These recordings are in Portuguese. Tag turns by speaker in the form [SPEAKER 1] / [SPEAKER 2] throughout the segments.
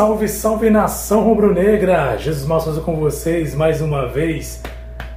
[SPEAKER 1] Salve, salve nação rubro-negra! Jesus Malsoso com vocês mais uma vez.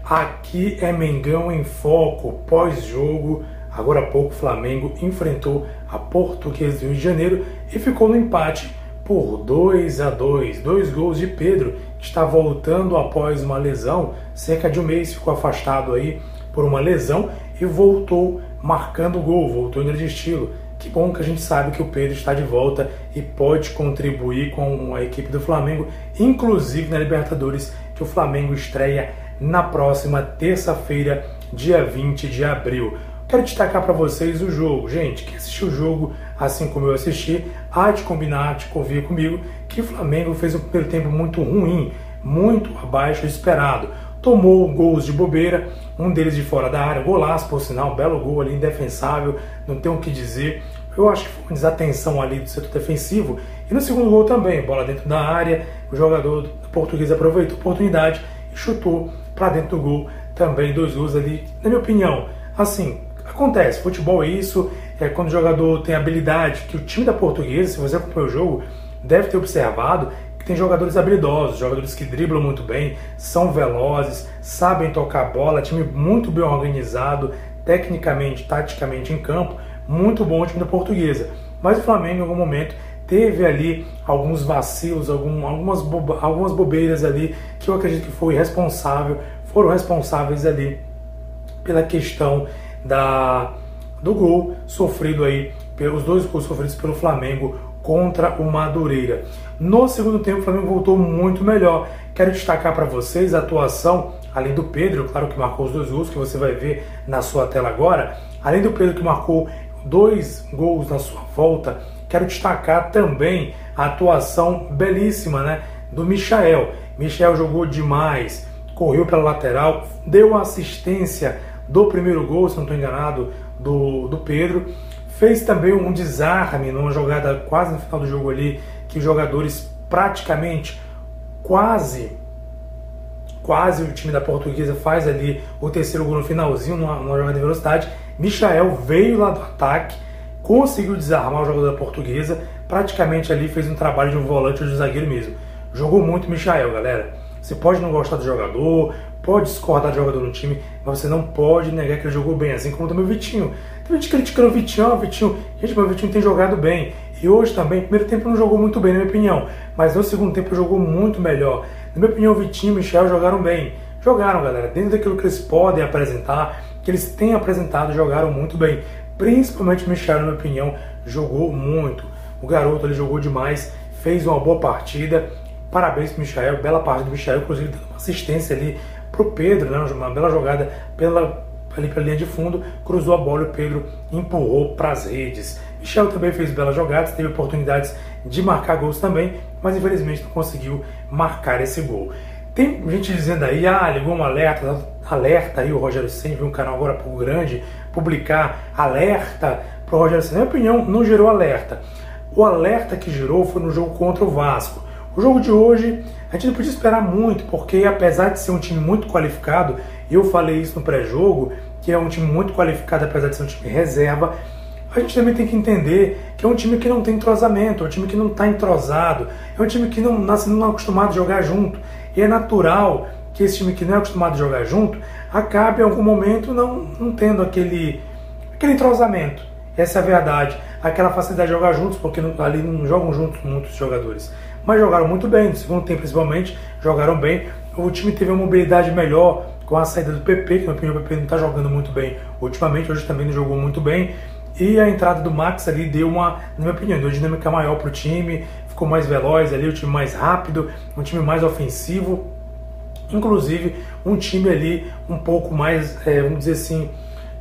[SPEAKER 1] Aqui é Mengão em Foco, pós-jogo. Agora há pouco Flamengo enfrentou a Portuguesa do Rio de Janeiro e ficou no empate por 2 a 2. Dois gols de Pedro, que está voltando após uma lesão, cerca de um mês ficou afastado aí por uma lesão e voltou marcando gol, voltou em grande estilo. Que bom que a gente sabe que o Pedro está de volta e pode contribuir com a equipe do Flamengo, inclusive na Libertadores, que o Flamengo estreia na próxima terça-feira, dia 20 de abril. Quero destacar para vocês o jogo. Gente, que assistiu o jogo assim como eu assisti, há de combinar, de convir comigo, que o Flamengo fez um primeiro tempo muito ruim, muito abaixo do esperado tomou gols de bobeira, um deles de fora da área, golaço por sinal, belo gol ali, indefensável, não tem o que dizer. Eu acho que foi uma desatenção ali do setor defensivo. E no segundo gol também, bola dentro da área, o jogador português aproveitou a oportunidade e chutou para dentro do gol também, dois gols ali, na minha opinião. Assim, acontece, futebol é isso, é quando o jogador tem habilidade, que o time da portuguesa, se você acompanhou o jogo, deve ter observado, tem jogadores habilidosos, jogadores que driblam muito bem, são velozes, sabem tocar bola, time muito bem organizado, tecnicamente, taticamente em campo, muito bom o time da portuguesa. Mas o Flamengo em algum momento teve ali alguns vacilos, algum, algumas, boba, algumas bobeiras ali que eu acredito que foi responsável, foram responsáveis ali pela questão da, do gol sofrido aí, pelos dois gols sofridos pelo Flamengo contra o Madureira. No segundo tempo, o Flamengo voltou muito melhor. Quero destacar para vocês a atuação, além do Pedro, claro que marcou os dois gols, que você vai ver na sua tela agora. Além do Pedro que marcou dois gols na sua volta, quero destacar também a atuação belíssima né, do Michael. Michael jogou demais, correu pela lateral, deu assistência do primeiro gol, se não estou enganado, do, do Pedro Fez também um desarme numa jogada quase no final do jogo ali, que os jogadores praticamente quase quase o time da portuguesa faz ali o terceiro gol no finalzinho, numa, numa jogada de velocidade. Michael veio lá do ataque, conseguiu desarmar o jogador da portuguesa, praticamente ali fez um trabalho de um volante ou de um zagueiro mesmo. Jogou muito Michael, galera. Você pode não gostar do jogador, pode discordar do jogador no time, mas você não pode negar que ele jogou bem, assim como também o Vitinho. Tem gente criticando o Vitinho, o Vitinho, gente, mas o Vitinho tem jogado bem. E hoje também, primeiro tempo não jogou muito bem, na minha opinião, mas no segundo tempo jogou muito melhor. Na minha opinião, o Vitinho e o Michel jogaram bem. Jogaram, galera, dentro daquilo que eles podem apresentar, que eles têm apresentado, jogaram muito bem. Principalmente o Michel, na minha opinião, jogou muito. O garoto ele jogou demais, fez uma boa partida. Parabéns para o Michel, bela parte do Michel, inclusive dando uma assistência ali para o Pedro, né? uma bela jogada pela, ali pela linha de fundo, cruzou a bola e o Pedro empurrou para as redes. Michel também fez belas jogadas, teve oportunidades de marcar gols também, mas infelizmente não conseguiu marcar esse gol. Tem gente dizendo aí, ah, ligou um alerta, alerta aí o Rogério Senna, viu um canal agora pouco grande, publicar alerta para o Rogério Senna. Na minha opinião, não gerou alerta. O alerta que gerou foi no jogo contra o Vasco. O jogo de hoje a gente não podia esperar muito, porque apesar de ser um time muito qualificado, eu falei isso no pré-jogo, que é um time muito qualificado, apesar de ser um time reserva, a gente também tem que entender que é um time que não tem entrosamento, é um time que não está entrosado, é um time que não nasce não é acostumado a jogar junto. E é natural que esse time que não é acostumado a jogar junto acabe em algum momento não, não tendo aquele, aquele entrosamento. Essa é a verdade. Aquela facilidade de jogar juntos, porque ali não jogam juntos muitos jogadores mas jogaram muito bem, no segundo tempo principalmente, jogaram bem. O time teve uma mobilidade melhor com a saída do PP, que na opinião o PP não está jogando muito bem ultimamente, hoje também não jogou muito bem. E a entrada do Max ali deu uma, na minha opinião, deu uma dinâmica maior para o time, ficou mais veloz ali, o time mais rápido, um time mais ofensivo. Inclusive, um time ali um pouco mais, é, vamos dizer assim,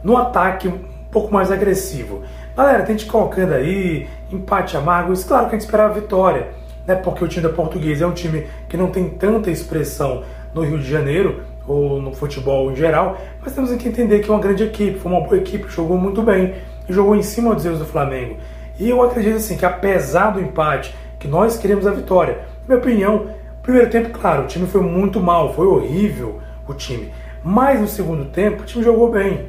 [SPEAKER 1] no ataque pouco mais agressivo. Galera, tente colocando aí, empate amargo, isso claro que a gente esperava vitória, né? Porque o time da Portuguesa é um time que não tem tanta expressão no Rio de Janeiro, ou no futebol em geral, mas temos que entender que é uma grande equipe, foi uma boa equipe, jogou muito bem, e jogou em cima dos erros do Flamengo. E eu acredito assim que apesar do empate, que nós queremos a vitória. Na minha opinião, primeiro tempo, claro, o time foi muito mal, foi horrível o time. Mas no segundo tempo, o time jogou bem.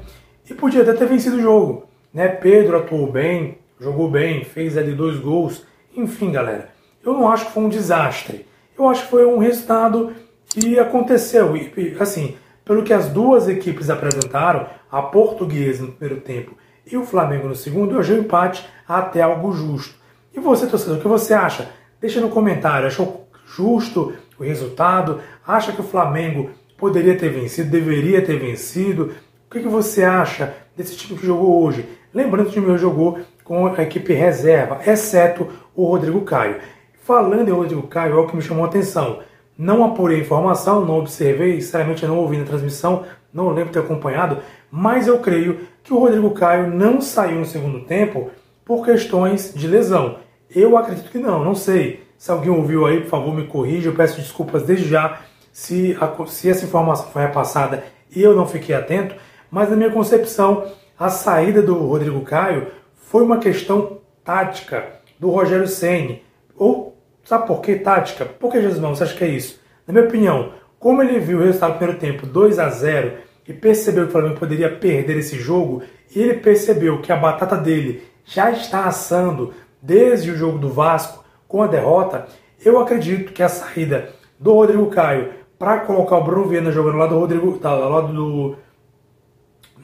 [SPEAKER 1] E podia até ter vencido o jogo. Né? Pedro atuou bem, jogou bem, fez ali dois gols. Enfim, galera, eu não acho que foi um desastre. Eu acho que foi um resultado que aconteceu. E, assim, pelo que as duas equipes apresentaram, a portuguesa no primeiro tempo e o Flamengo no segundo, eu achei o empate até algo justo. E você, torcedor, o que você acha? Deixa no comentário. Achou justo o resultado? Acha que o Flamengo poderia ter vencido, deveria ter vencido? O que, que você acha desse time que jogou hoje? Lembrando que o time jogou com a equipe reserva, exceto o Rodrigo Caio. Falando em Rodrigo Caio, é o que me chamou a atenção. Não apurei informação, não observei, sinceramente não ouvi na transmissão, não lembro ter acompanhado, mas eu creio que o Rodrigo Caio não saiu no segundo tempo por questões de lesão. Eu acredito que não, não sei. Se alguém ouviu aí, por favor, me corrija. Eu peço desculpas desde já se, a, se essa informação foi repassada e eu não fiquei atento. Mas na minha concepção, a saída do Rodrigo Caio foi uma questão tática do Rogério Ceni. Ou sabe por que tática? Por que Jesus você acha que é isso? Na minha opinião, como ele viu o resultado do primeiro tempo 2 a 0 e percebeu que o Flamengo poderia perder esse jogo, e ele percebeu que a batata dele já está assando desde o jogo do Vasco com a derrota, eu acredito que a saída do Rodrigo Caio para colocar o Bruno Viana jogando lá do Rodrigo, tá, lá do,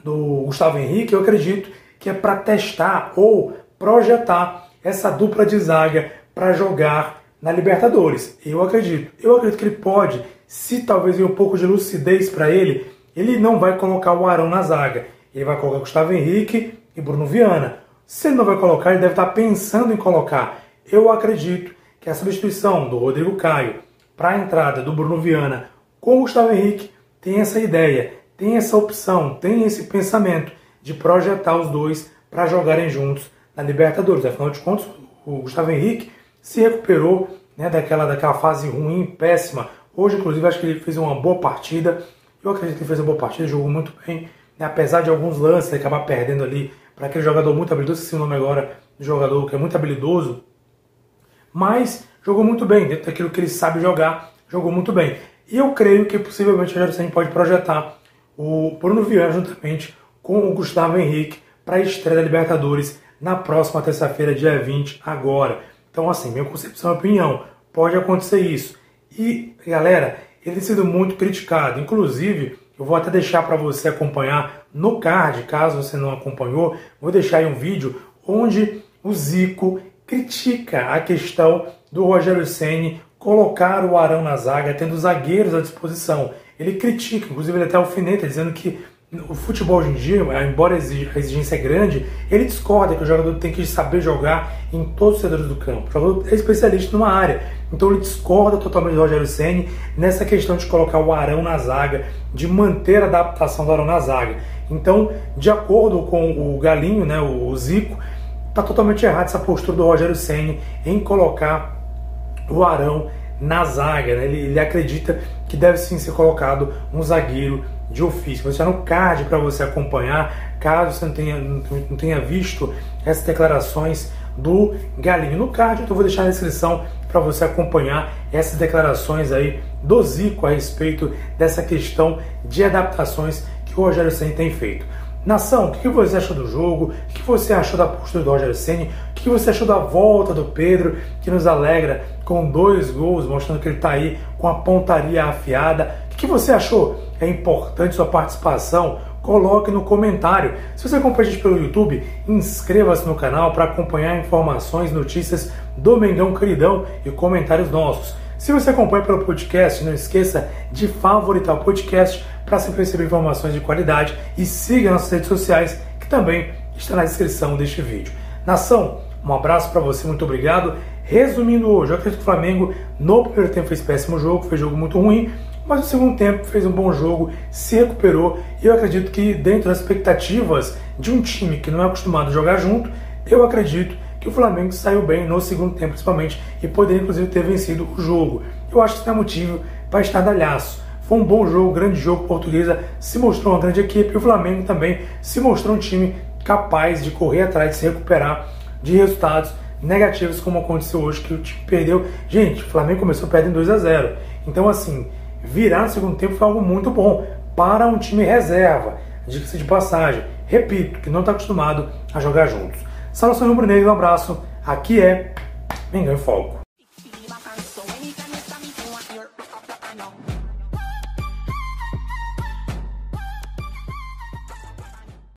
[SPEAKER 1] do Gustavo Henrique, eu acredito que é para testar ou projetar essa dupla de zaga para jogar na Libertadores. Eu acredito. Eu acredito que ele pode, se talvez vir um pouco de lucidez para ele, ele não vai colocar o Arão na zaga. Ele vai colocar Gustavo Henrique e Bruno Viana. Se ele não vai colocar, ele deve estar pensando em colocar. Eu acredito que a substituição do Rodrigo Caio para a entrada do Bruno Viana com o Gustavo Henrique tem essa ideia, tem essa opção, tem esse pensamento de projetar os dois para jogarem juntos na Libertadores. Afinal de contas, o Gustavo Henrique se recuperou né, daquela, daquela fase ruim, péssima. Hoje, inclusive, acho que ele fez uma boa partida. Eu acredito que ele fez uma boa partida, jogou muito bem. Né, apesar de alguns lances, ele acabar perdendo ali para aquele jogador muito habilidoso, esqueci o nome agora do jogador que é muito habilidoso, mas jogou muito bem, dentro daquilo que ele sabe jogar, jogou muito bem. E eu creio que possivelmente o Rogério pode projetar o Bruno Viana juntamente com o Gustavo Henrique para a estreia da Libertadores na próxima terça-feira, dia 20, agora. Então, assim, minha concepção e opinião, pode acontecer isso. E, galera, ele tem sido muito criticado. Inclusive, eu vou até deixar para você acompanhar no card, caso você não acompanhou, vou deixar aí um vídeo onde o Zico critica a questão do Rogério Ceni colocar o Arão na zaga, tendo zagueiros à disposição. Ele critica, inclusive ele até alfineta, dizendo que o futebol hoje em dia, embora a exigência é grande, ele discorda que o jogador tem que saber jogar em todos os setores do campo. O jogador é especialista numa área. Então ele discorda totalmente do Rogério Senni nessa questão de colocar o Arão na zaga, de manter a adaptação do Arão na zaga. Então, de acordo com o Galinho, né, o Zico, está totalmente errado essa postura do Rogério Senni em colocar o Arão na zaga. Né? Ele, ele acredita que deve sim ser colocado um zagueiro de ofício. Vou deixar no card para você acompanhar, caso você não tenha, não tenha visto essas declarações do Galinho. No card, então vou deixar na descrição para você acompanhar essas declarações aí do Zico a respeito dessa questão de adaptações que o Rogério Senna tem feito. Nação, o que você achou do jogo? O que você achou da postura do Roger Senni? O que você achou da volta do Pedro, que nos alegra com dois gols, mostrando que ele está aí com a pontaria afiada? Que você achou? É importante sua participação? Coloque no comentário. Se você acompanha a gente pelo YouTube, inscreva-se no canal para acompanhar informações, notícias do Mengão Queridão e comentários nossos. Se você acompanha pelo podcast, não esqueça de favoritar o podcast para sempre receber informações de qualidade e siga nossas redes sociais, que também está na descrição deste vídeo. Nação, um abraço para você, muito obrigado. Resumindo hoje, eu acredito que o Flamengo no primeiro tempo fez péssimo jogo, fez jogo muito ruim, mas no segundo tempo fez um bom jogo, se recuperou e eu acredito que dentro das expectativas de um time que não é acostumado a jogar junto, eu acredito que o Flamengo saiu bem no segundo tempo principalmente e poderia inclusive ter vencido o jogo. Eu acho que isso é motivo para estardalhaço. Foi um bom jogo, grande jogo. Portuguesa se mostrou uma grande equipe e o Flamengo também se mostrou um time capaz de correr atrás, de se recuperar de resultados negativos, como aconteceu hoje, que o time perdeu. Gente, o Flamengo começou perdendo 2 a 0 Então, assim, virar no segundo tempo foi algo muito bom para um time reserva. Dica-se de passagem, repito, que não está acostumado a jogar juntos. Saudações rubro-negro, um abraço. Aqui é Mengão em Foco.